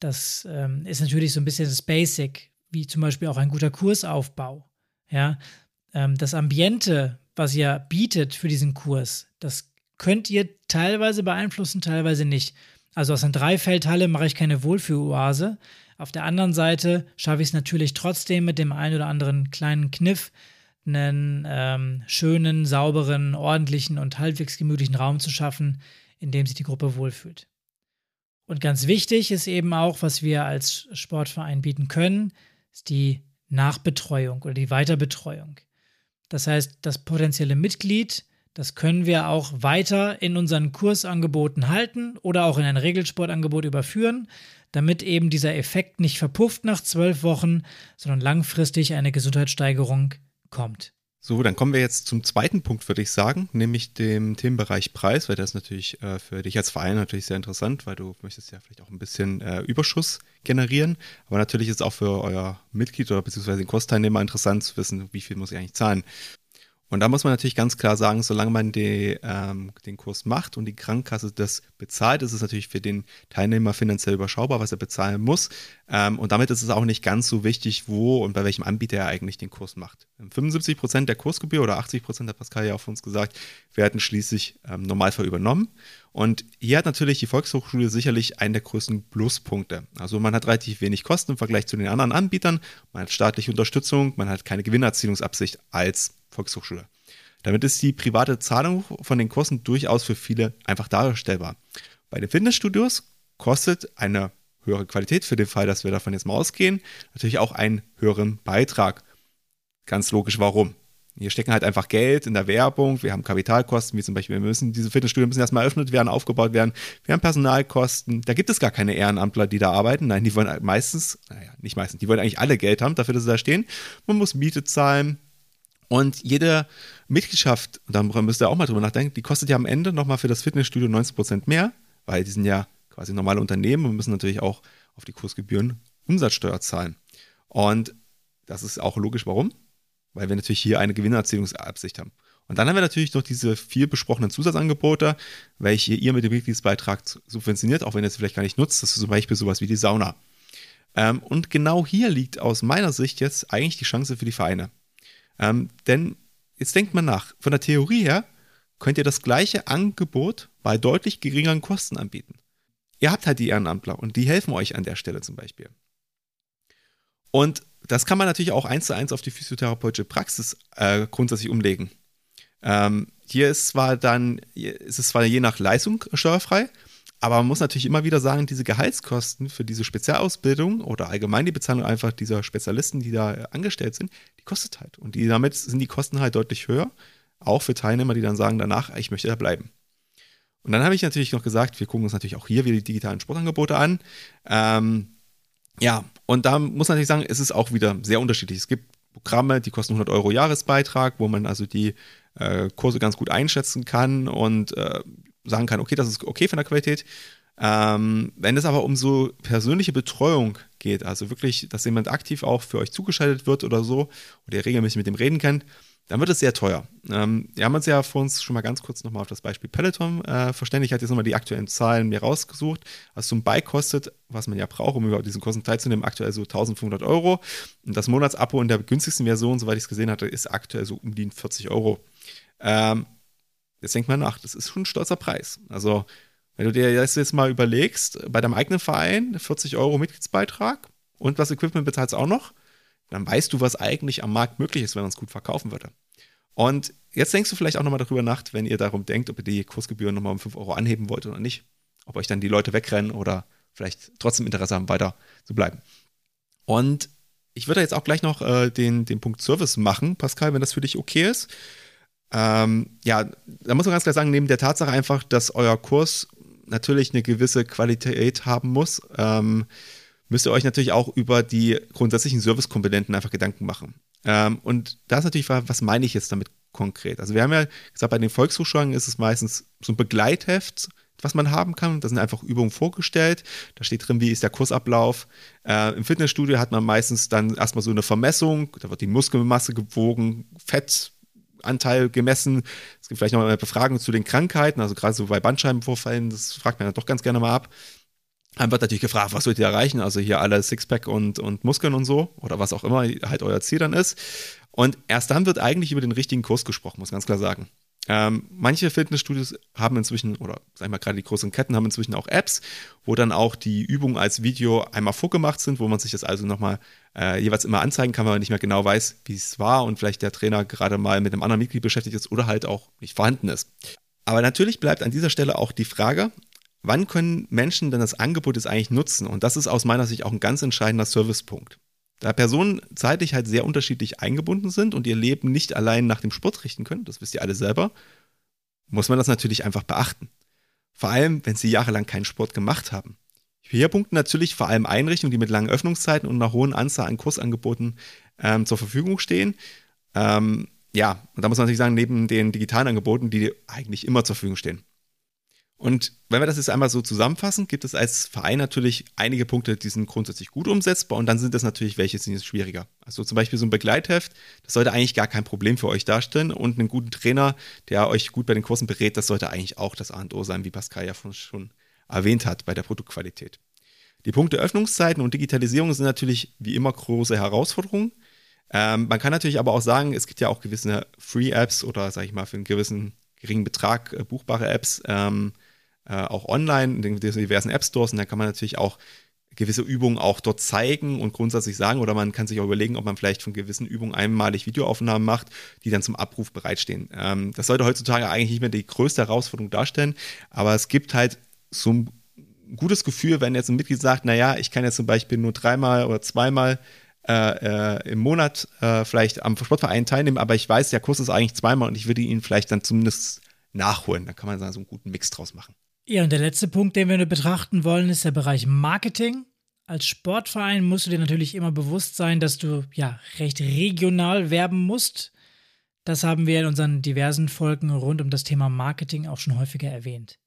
Das ähm, ist natürlich so ein bisschen das Basic, wie zum Beispiel auch ein guter Kursaufbau. Ja, ähm, das Ambiente, was ihr bietet für diesen Kurs, das könnt ihr teilweise beeinflussen, teilweise nicht. Also aus einer Dreifeldhalle mache ich keine Wohlfühloase. Auf der anderen Seite schaffe ich es natürlich trotzdem mit dem einen oder anderen kleinen Kniff, einen ähm, schönen, sauberen, ordentlichen und halbwegs gemütlichen Raum zu schaffen, in dem sich die Gruppe wohlfühlt. Und ganz wichtig ist eben auch, was wir als Sportverein bieten können, ist die Nachbetreuung oder die Weiterbetreuung. Das heißt, das potenzielle Mitglied das können wir auch weiter in unseren Kursangeboten halten oder auch in ein Regelsportangebot überführen, damit eben dieser Effekt nicht verpufft nach zwölf Wochen, sondern langfristig eine Gesundheitssteigerung kommt. So, dann kommen wir jetzt zum zweiten Punkt, würde ich sagen, nämlich dem Themenbereich Preis, weil das ist natürlich äh, für dich als Verein natürlich sehr interessant, weil du möchtest ja vielleicht auch ein bisschen äh, Überschuss generieren. Aber natürlich ist auch für euer Mitglied oder beziehungsweise den Kursteilnehmer interessant zu wissen, wie viel muss ich eigentlich zahlen. Und da muss man natürlich ganz klar sagen, solange man die, ähm, den Kurs macht und die Krankenkasse das bezahlt, ist es natürlich für den Teilnehmer finanziell überschaubar, was er bezahlen muss. Ähm, und damit ist es auch nicht ganz so wichtig, wo und bei welchem Anbieter er eigentlich den Kurs macht. 75 Prozent der Kursgebühr oder 80 Prozent, hat Pascal ja auch von uns gesagt, werden schließlich ähm, Normalfall übernommen. Und hier hat natürlich die Volkshochschule sicherlich einen der größten Pluspunkte. Also man hat relativ wenig Kosten im Vergleich zu den anderen Anbietern, man hat staatliche Unterstützung, man hat keine Gewinnerzielungsabsicht als Volkshochschule. Damit ist die private Zahlung von den Kursen durchaus für viele einfach darstellbar. Bei den Fitnessstudios kostet eine höhere Qualität, für den Fall, dass wir davon jetzt mal ausgehen, natürlich auch einen höheren Beitrag. Ganz logisch, warum? Hier stecken halt einfach Geld in der Werbung, wir haben Kapitalkosten, wie zum Beispiel, wir müssen, diese Fitnessstudios müssen erstmal eröffnet werden, aufgebaut werden, wir haben Personalkosten, da gibt es gar keine Ehrenamtler, die da arbeiten, nein, die wollen meistens, naja, nicht meistens, die wollen eigentlich alle Geld haben dafür, dass sie da stehen. Man muss Miete zahlen, und jede Mitgliedschaft, da müsst ihr auch mal drüber nachdenken, die kostet ja am Ende nochmal für das Fitnessstudio 90% mehr, weil die sind ja quasi normale Unternehmen und müssen natürlich auch auf die Kursgebühren Umsatzsteuer zahlen. Und das ist auch logisch, warum? Weil wir natürlich hier eine Gewinnerzielungsabsicht haben. Und dann haben wir natürlich noch diese viel besprochenen Zusatzangebote, welche ihr mit dem Mitgliedsbeitrag subventioniert, auch wenn ihr es vielleicht gar nicht nutzt. Das ist zum Beispiel sowas wie die Sauna. Ähm, und genau hier liegt aus meiner Sicht jetzt eigentlich die Chance für die Vereine. Ähm, denn jetzt denkt man nach, von der Theorie her könnt ihr das gleiche Angebot bei deutlich geringeren Kosten anbieten. Ihr habt halt die Ehrenamtler und die helfen euch an der Stelle zum Beispiel. Und das kann man natürlich auch eins zu eins auf die physiotherapeutische Praxis äh, grundsätzlich umlegen. Ähm, hier ist zwar dann, ist es zwar je nach Leistung steuerfrei, Aber man muss natürlich immer wieder sagen, diese Gehaltskosten für diese Spezialausbildung oder allgemein die Bezahlung einfach dieser Spezialisten, die da angestellt sind, die kostet halt. Und die, damit sind die Kosten halt deutlich höher. Auch für Teilnehmer, die dann sagen danach, ich möchte da bleiben. Und dann habe ich natürlich noch gesagt, wir gucken uns natürlich auch hier wieder die digitalen Sportangebote an. Ähm, ja, und da muss man natürlich sagen, es ist auch wieder sehr unterschiedlich. Es gibt Programme, die kosten 100 Euro Jahresbeitrag, wo man also die äh, Kurse ganz gut einschätzen kann und äh, sagen kann, okay, das ist okay von der Qualität. Ähm, wenn es aber um so persönliche Betreuung geht, also wirklich, dass jemand aktiv auch für euch zugeschaltet wird oder so, oder ihr regelmäßig mit dem reden könnt, dann wird es sehr teuer. Ähm, wir haben uns ja vor uns schon mal ganz kurz nochmal auf das Beispiel Peloton äh, verständigt, hat jetzt nochmal die aktuellen Zahlen mir rausgesucht. Was so ein Bike kostet, was man ja braucht, um überhaupt diesen Kursen teilzunehmen, aktuell so 1500 Euro. Und das Monatsabo in der günstigsten Version, soweit ich es gesehen hatte, ist aktuell so um die 40 Euro. Ähm, jetzt denkt man nach, das ist schon ein stolzer Preis. Also, wenn du dir das jetzt mal überlegst, bei deinem eigenen Verein 40 Euro Mitgliedsbeitrag und das Equipment bezahlst auch noch, dann weißt du, was eigentlich am Markt möglich ist, wenn man es gut verkaufen würde. Und jetzt denkst du vielleicht auch nochmal darüber nach, wenn ihr darum denkt, ob ihr die Kursgebühren nochmal um 5 Euro anheben wollt oder nicht. Ob euch dann die Leute wegrennen oder vielleicht trotzdem Interesse haben, weiter zu bleiben. Und ich würde jetzt auch gleich noch äh, den, den Punkt Service machen, Pascal, wenn das für dich okay ist. Ähm, ja, da muss man ganz klar sagen, neben der Tatsache einfach, dass euer Kurs natürlich eine gewisse Qualität haben muss, ähm, müsst ihr euch natürlich auch über die grundsätzlichen Servicekomponenten einfach Gedanken machen. Ähm, und da ist natürlich, was meine ich jetzt damit konkret? Also wir haben ja gesagt, bei den Volkshochschulen ist es meistens so ein Begleitheft, was man haben kann. Da sind einfach Übungen vorgestellt. Da steht drin, wie ist der Kursablauf. Äh, Im Fitnessstudio hat man meistens dann erstmal so eine Vermessung. Da wird die Muskelmasse gewogen, Fett, Anteil gemessen. Es gibt vielleicht noch eine Befragung zu den Krankheiten, also gerade so bei Bandscheibenvorfällen, das fragt man ja doch ganz gerne mal ab. Dann wird natürlich gefragt, was wollt ihr erreichen? Also hier alle Sixpack und, und Muskeln und so oder was auch immer halt euer Ziel dann ist. Und erst dann wird eigentlich über den richtigen Kurs gesprochen, muss ganz klar sagen. Ähm, manche Fitnessstudios haben inzwischen, oder sag ich mal, gerade die großen Ketten haben inzwischen auch Apps, wo dann auch die Übungen als Video einmal vorgemacht sind, wo man sich das also nochmal äh, jeweils immer anzeigen kann, weil man nicht mehr genau weiß, wie es war und vielleicht der Trainer gerade mal mit einem anderen Mitglied beschäftigt ist oder halt auch nicht vorhanden ist. Aber natürlich bleibt an dieser Stelle auch die Frage, wann können Menschen denn das Angebot jetzt eigentlich nutzen? Und das ist aus meiner Sicht auch ein ganz entscheidender Servicepunkt. Da Personen zeitlich halt sehr unterschiedlich eingebunden sind und ihr Leben nicht allein nach dem Sport richten können, das wisst ihr alle selber, muss man das natürlich einfach beachten. Vor allem, wenn sie jahrelang keinen Sport gemacht haben. Hier punkten natürlich vor allem Einrichtungen, die mit langen Öffnungszeiten und einer hohen Anzahl an Kursangeboten ähm, zur Verfügung stehen. Ähm, ja, und da muss man natürlich sagen, neben den digitalen Angeboten, die eigentlich immer zur Verfügung stehen. Und wenn wir das jetzt einmal so zusammenfassen, gibt es als Verein natürlich einige Punkte, die sind grundsätzlich gut umsetzbar und dann sind es natürlich welche, die sind schwieriger. Also zum Beispiel so ein Begleitheft, das sollte eigentlich gar kein Problem für euch darstellen und einen guten Trainer, der euch gut bei den Kursen berät, das sollte eigentlich auch das A und O sein, wie Pascal ja schon erwähnt hat bei der Produktqualität. Die Punkte Öffnungszeiten und Digitalisierung sind natürlich wie immer große Herausforderungen. Ähm, man kann natürlich aber auch sagen, es gibt ja auch gewisse Free-Apps oder, sage ich mal, für einen gewissen geringen Betrag äh, buchbare Apps, ähm, äh, auch online in den diversen App Stores und dann kann man natürlich auch gewisse Übungen auch dort zeigen und grundsätzlich sagen oder man kann sich auch überlegen, ob man vielleicht von gewissen Übungen einmalig Videoaufnahmen macht, die dann zum Abruf bereitstehen. Ähm, das sollte heutzutage eigentlich nicht mehr die größte Herausforderung darstellen, aber es gibt halt so ein gutes Gefühl, wenn jetzt ein Mitglied sagt, naja, ich kann jetzt zum Beispiel nur dreimal oder zweimal äh, äh, im Monat äh, vielleicht am Sportverein teilnehmen, aber ich weiß, der Kurs ist eigentlich zweimal und ich würde ihn vielleicht dann zumindest nachholen. Da kann man so einen guten Mix draus machen. Ja, und der letzte Punkt, den wir nur betrachten wollen, ist der Bereich Marketing. Als Sportverein musst du dir natürlich immer bewusst sein, dass du ja recht regional werben musst. Das haben wir in unseren diversen Folgen rund um das Thema Marketing auch schon häufiger erwähnt.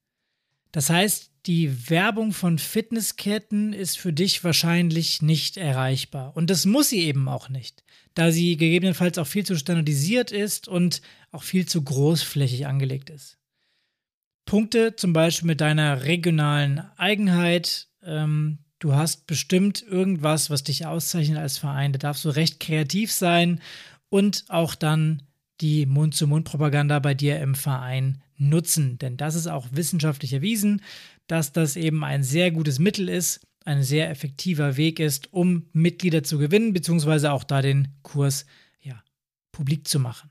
Das heißt, die Werbung von Fitnessketten ist für dich wahrscheinlich nicht erreichbar. Und das muss sie eben auch nicht, da sie gegebenenfalls auch viel zu standardisiert ist und auch viel zu großflächig angelegt ist. Punkte zum Beispiel mit deiner regionalen Eigenheit. Ähm, du hast bestimmt irgendwas, was dich auszeichnet als Verein. Da darfst du recht kreativ sein und auch dann die Mund-zu-Mund-Propaganda bei dir im Verein nutzen. Denn das ist auch wissenschaftlich erwiesen, dass das eben ein sehr gutes Mittel ist, ein sehr effektiver Weg ist, um Mitglieder zu gewinnen, beziehungsweise auch da den Kurs ja, publik zu machen.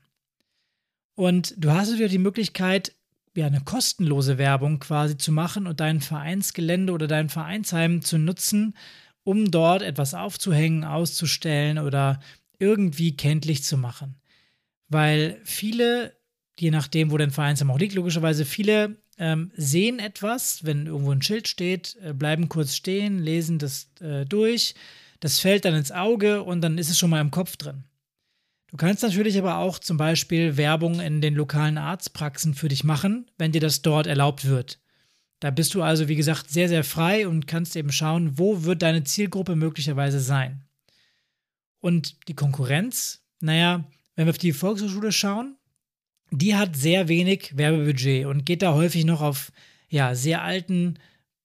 Und du hast wieder die Möglichkeit, ja, eine kostenlose Werbung quasi zu machen und dein Vereinsgelände oder dein Vereinsheim zu nutzen, um dort etwas aufzuhängen, auszustellen oder irgendwie kenntlich zu machen. Weil viele, je nachdem, wo dein Vereinsheim auch liegt, logischerweise, viele ähm, sehen etwas, wenn irgendwo ein Schild steht, äh, bleiben kurz stehen, lesen das äh, durch, das fällt dann ins Auge und dann ist es schon mal im Kopf drin. Du kannst natürlich aber auch zum Beispiel Werbung in den lokalen Arztpraxen für dich machen, wenn dir das dort erlaubt wird. Da bist du also, wie gesagt, sehr, sehr frei und kannst eben schauen, wo wird deine Zielgruppe möglicherweise sein. Und die Konkurrenz, naja, wenn wir auf die Volkshochschule schauen, die hat sehr wenig Werbebudget und geht da häufig noch auf ja, sehr alten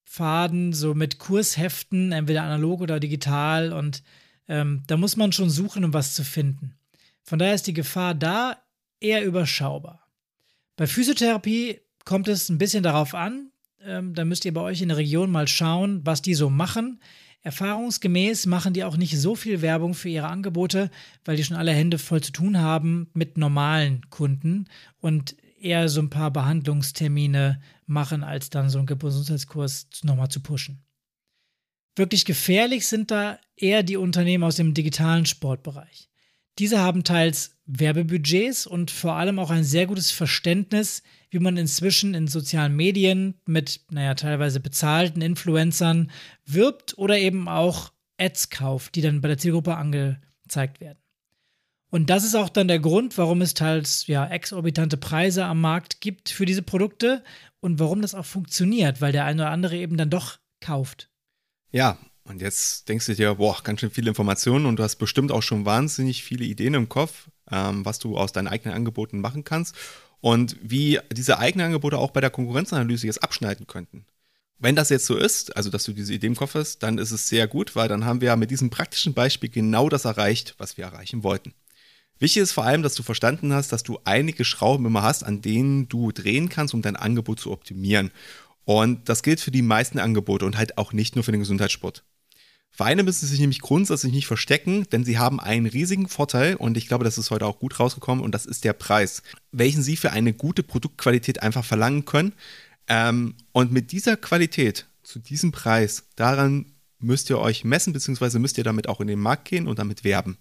Faden, so mit Kursheften, entweder analog oder digital. Und ähm, da muss man schon suchen, um was zu finden. Von daher ist die Gefahr da eher überschaubar. Bei Physiotherapie kommt es ein bisschen darauf an. Ähm, da müsst ihr bei euch in der Region mal schauen, was die so machen. Erfahrungsgemäß machen die auch nicht so viel Werbung für ihre Angebote, weil die schon alle Hände voll zu tun haben mit normalen Kunden und eher so ein paar Behandlungstermine machen, als dann so einen Gesundheitskurs nochmal zu pushen. Wirklich gefährlich sind da eher die Unternehmen aus dem digitalen Sportbereich. Diese haben teils Werbebudgets und vor allem auch ein sehr gutes Verständnis, wie man inzwischen in sozialen Medien mit, naja, teilweise bezahlten Influencern wirbt oder eben auch Ads kauft, die dann bei der Zielgruppe angezeigt werden. Und das ist auch dann der Grund, warum es teils ja exorbitante Preise am Markt gibt für diese Produkte und warum das auch funktioniert, weil der eine oder andere eben dann doch kauft. Ja, und jetzt denkst du dir, boah, ganz schön viele Informationen und du hast bestimmt auch schon wahnsinnig viele Ideen im Kopf, ähm, was du aus deinen eigenen Angeboten machen kannst und wie diese eigenen Angebote auch bei der Konkurrenzanalyse jetzt abschneiden könnten. Wenn das jetzt so ist, also dass du diese Idee im Kopf hast, dann ist es sehr gut, weil dann haben wir mit diesem praktischen Beispiel genau das erreicht, was wir erreichen wollten. Wichtig ist vor allem, dass du verstanden hast, dass du einige Schrauben immer hast, an denen du drehen kannst, um dein Angebot zu optimieren. Und das gilt für die meisten Angebote und halt auch nicht nur für den Gesundheitssport. Vereine müssen sich nämlich grundsätzlich nicht verstecken, denn sie haben einen riesigen Vorteil und ich glaube, das ist heute auch gut rausgekommen und das ist der Preis, welchen sie für eine gute Produktqualität einfach verlangen können. Ähm, und mit dieser Qualität, zu diesem Preis, daran müsst ihr euch messen, beziehungsweise müsst ihr damit auch in den Markt gehen und damit werben.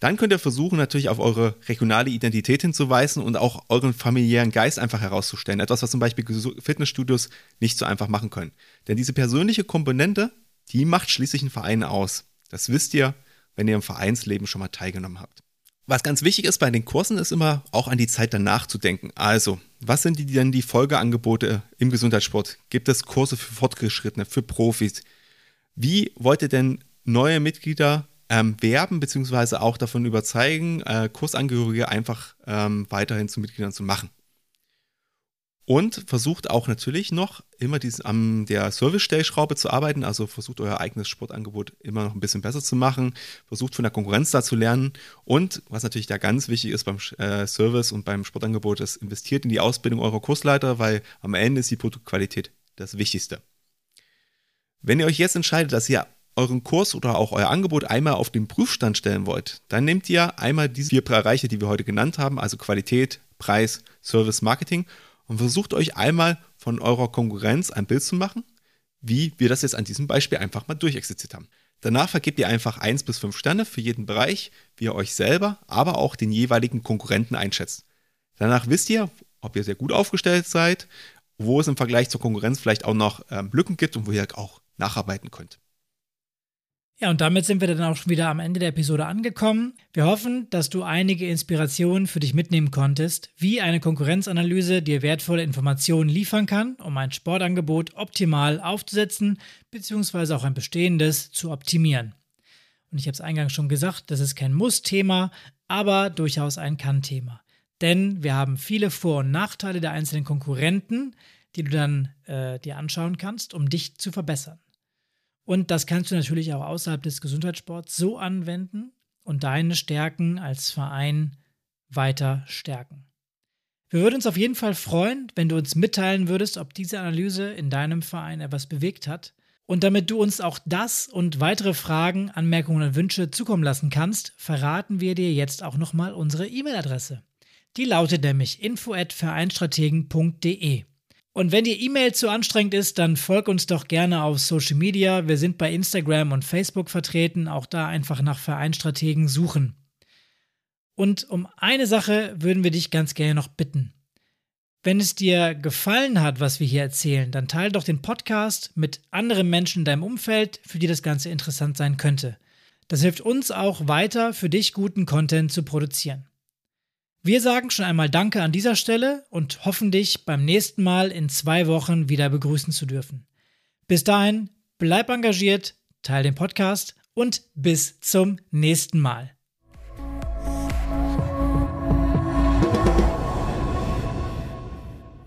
Dann könnt ihr versuchen, natürlich auf eure regionale Identität hinzuweisen und auch euren familiären Geist einfach herauszustellen. Etwas, was zum Beispiel Fitnessstudios nicht so einfach machen können. Denn diese persönliche Komponente die macht schließlich einen Verein aus. Das wisst ihr, wenn ihr im Vereinsleben schon mal teilgenommen habt. Was ganz wichtig ist bei den Kursen, ist immer auch an die Zeit danach zu denken. Also, was sind die denn die Folgeangebote im Gesundheitssport? Gibt es Kurse für Fortgeschrittene, für Profis? Wie wollt ihr denn neue Mitglieder ähm, werben, beziehungsweise auch davon überzeugen, äh, Kursangehörige einfach ähm, weiterhin zu Mitgliedern zu machen? Und versucht auch natürlich noch immer dies, an der Service-Stellschraube zu arbeiten, also versucht euer eigenes Sportangebot immer noch ein bisschen besser zu machen, versucht von der Konkurrenz da zu lernen. Und was natürlich da ganz wichtig ist beim äh, Service und beim Sportangebot, ist investiert in die Ausbildung eurer Kursleiter, weil am Ende ist die Produktqualität das Wichtigste. Wenn ihr euch jetzt entscheidet, dass ihr euren Kurs oder auch euer Angebot einmal auf den Prüfstand stellen wollt, dann nehmt ihr einmal diese vier Bereiche, die wir heute genannt haben, also Qualität, Preis, Service, Marketing und versucht euch einmal von eurer Konkurrenz ein Bild zu machen, wie wir das jetzt an diesem Beispiel einfach mal durchexerziert haben. Danach vergebt ihr einfach 1 bis 5 Sterne für jeden Bereich, wie ihr euch selber, aber auch den jeweiligen Konkurrenten einschätzt. Danach wisst ihr, ob ihr sehr gut aufgestellt seid, wo es im Vergleich zur Konkurrenz vielleicht auch noch ähm, Lücken gibt und wo ihr auch nacharbeiten könnt. Ja, und damit sind wir dann auch schon wieder am Ende der Episode angekommen. Wir hoffen, dass du einige Inspirationen für dich mitnehmen konntest, wie eine Konkurrenzanalyse dir wertvolle Informationen liefern kann, um ein Sportangebot optimal aufzusetzen bzw. auch ein bestehendes zu optimieren. Und ich habe es eingangs schon gesagt, das ist kein Muss-Thema, aber durchaus ein Kann-Thema. Denn wir haben viele Vor- und Nachteile der einzelnen Konkurrenten, die du dann äh, dir anschauen kannst, um dich zu verbessern. Und das kannst du natürlich auch außerhalb des Gesundheitssports so anwenden und deine Stärken als Verein weiter stärken. Wir würden uns auf jeden Fall freuen, wenn du uns mitteilen würdest, ob diese Analyse in deinem Verein etwas bewegt hat. Und damit du uns auch das und weitere Fragen, Anmerkungen und Wünsche zukommen lassen kannst, verraten wir dir jetzt auch nochmal unsere E-Mail-Adresse. Die lautet nämlich info@vereinstrategen.de. Und wenn dir E-Mail zu anstrengend ist, dann folg uns doch gerne auf Social Media. Wir sind bei Instagram und Facebook vertreten. Auch da einfach nach Vereinstrategen suchen. Und um eine Sache würden wir dich ganz gerne noch bitten. Wenn es dir gefallen hat, was wir hier erzählen, dann teile doch den Podcast mit anderen Menschen in deinem Umfeld, für die das Ganze interessant sein könnte. Das hilft uns auch weiter, für dich guten Content zu produzieren. Wir sagen schon einmal Danke an dieser Stelle und hoffen dich beim nächsten Mal in zwei Wochen wieder begrüßen zu dürfen. Bis dahin, bleib engagiert, teile den Podcast und bis zum nächsten Mal.